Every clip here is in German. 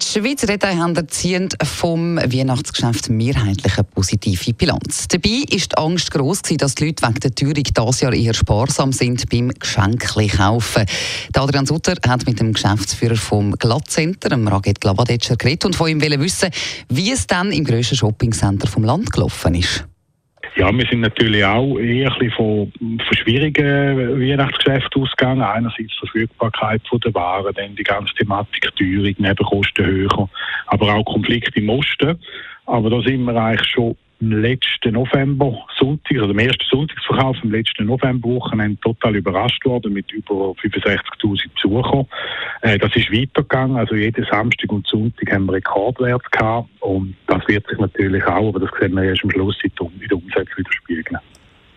Die Schweizer Detailhändler ziehen vom Weihnachtsgeschäft mehrheitlich eine positive Bilanz. Dabei ist die Angst gross dass die Leute wegen der Teuerung dieses Jahr eher sparsam sind beim Geschenkli kaufen. Adrian Sutter hat mit dem Geschäftsführer vom Glattcenter, Raget Glavadetscher, geredet und von ihm wissen, wie es dann im grössten Shoppingcenter vom Land gelaufen ist. Ja, wir sind natürlich auch eher ein von, von schwierigen Weihnachtsgeschäften ausgegangen. Einerseits die Verfügbarkeit der Waren, dann die ganze Thematik Teuerung, Nebenkosten höher, aber auch Konflikte im Osten. Aber da sind wir eigentlich schon letzten November Sonntag, also im ersten Sonntagsverkauf im letzten Novemberwochenende total überrascht worden mit über 65.000 Besuchern. Äh, das ist weitergegangen, also jeden Samstag und Sonntag haben wir Rekordwert gehabt und das wird sich natürlich auch, aber das sehen wir erst am Schluss in der Umsetzung widerspiegeln.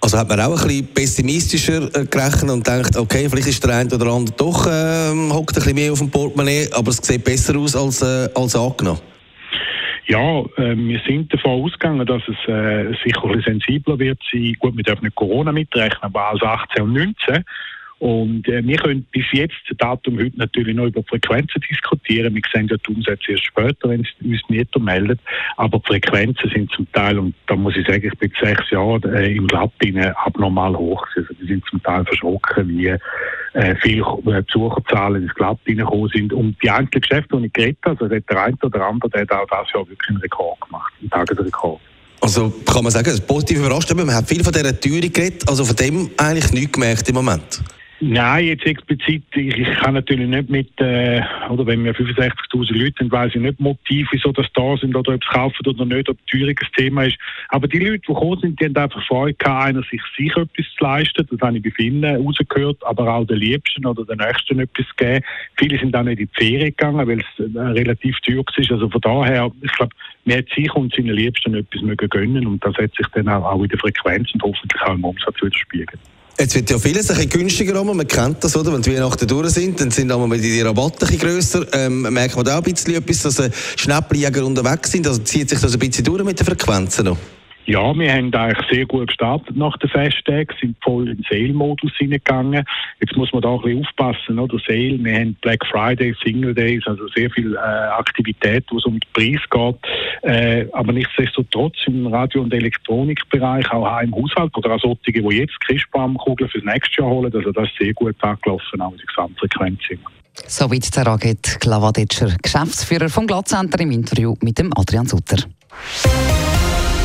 Also hat man auch ein bisschen pessimistischer äh, gerechnet und denkt, okay, vielleicht ist der eine oder andere doch äh, hockt ein bisschen mehr auf dem Portemonnaie, aber es sieht besser aus als, äh, als angenommen. Ja, äh, wir sind davon ausgegangen, dass es äh, sicher sensibler wird sein. Gut, wir dürfen nicht Corona mitrechnen, aber als 18 und 19. Und äh, wir können bis jetzt, Datum heute, natürlich noch über Frequenzen diskutieren. Wir sehen ja die Umsätze erst später, wenn sie uns Mieter melden. Aber die Frequenzen sind zum Teil, und da muss ich sagen, ich bin sechs Jahre äh, im Glatt abnormal hoch. Also die sind zum Teil verschrocken, wie äh, viele äh, Besucherzahlen ins Glatt reingekommen sind. Und die einzelnen Geschäfte, die ich geredet habe, also der eine oder andere, der hat auch das Jahr wirklich einen Rekord gemacht, einen Tagesrekord. Also kann man sagen, positiv überrascht, man hat viel von dieser Teuerung geredet, also von dem eigentlich nichts gemerkt im Moment. Nein, jetzt explizit, ich, ich kann natürlich nicht mit, äh, oder wenn wir 65'000 Leute sind, weiß ich nicht Motiv, wieso das da sind oder ob es kaufen oder nicht, ob Teuerung ein Thema ist. Aber die Leute, die gekommen sind, die haben einfach Freude gehabt, einer sich sicher etwas zu leisten, das habe ich bei vielen rausgehört, aber auch den Liebsten oder den Nächsten etwas zu geben. Viele sind auch nicht in die Ferien gegangen, weil es äh, relativ teuer ist. Also von daher, ich glaube, man hat sich und seinen Liebsten etwas mögen gönnen und das hat sich dann auch, auch in der Frequenz und hoffentlich auch im Umsatz widerspiegeln. Jetzt wird ja vieles ein bisschen günstiger, man kennt das, oder? Wenn die Weihnachten durch sind, dann sind auch die Rabatte ein bisschen grösser. Ähm, merkt man da auch ein bisschen etwas, dass äh, Schnäppeljäger unterwegs sind? Also zieht sich das ein bisschen durch mit den Frequenzen noch? Ja, wir haben eigentlich sehr gut gestartet nach den Festtagen, sind voll in den Sale-Modus hineingegangen. Jetzt muss man da ein bisschen aufpassen, oder? Sale, wir haben Black Friday, Single Days, also sehr viel äh, Aktivität, wo es um den Preis geht. Äh, aber nichtsdestotrotz im Radio- und Elektronikbereich, auch im Haushalt oder auch solche, die jetzt Christbaumkugeln für das nächste Jahr holen, also das ist sehr gut angelaufen, auch in der Gesamtfrequenz. Soweit der Raget Glavadetscher, Geschäftsführer vom Glatzcenter im Interview mit dem Adrian Sutter.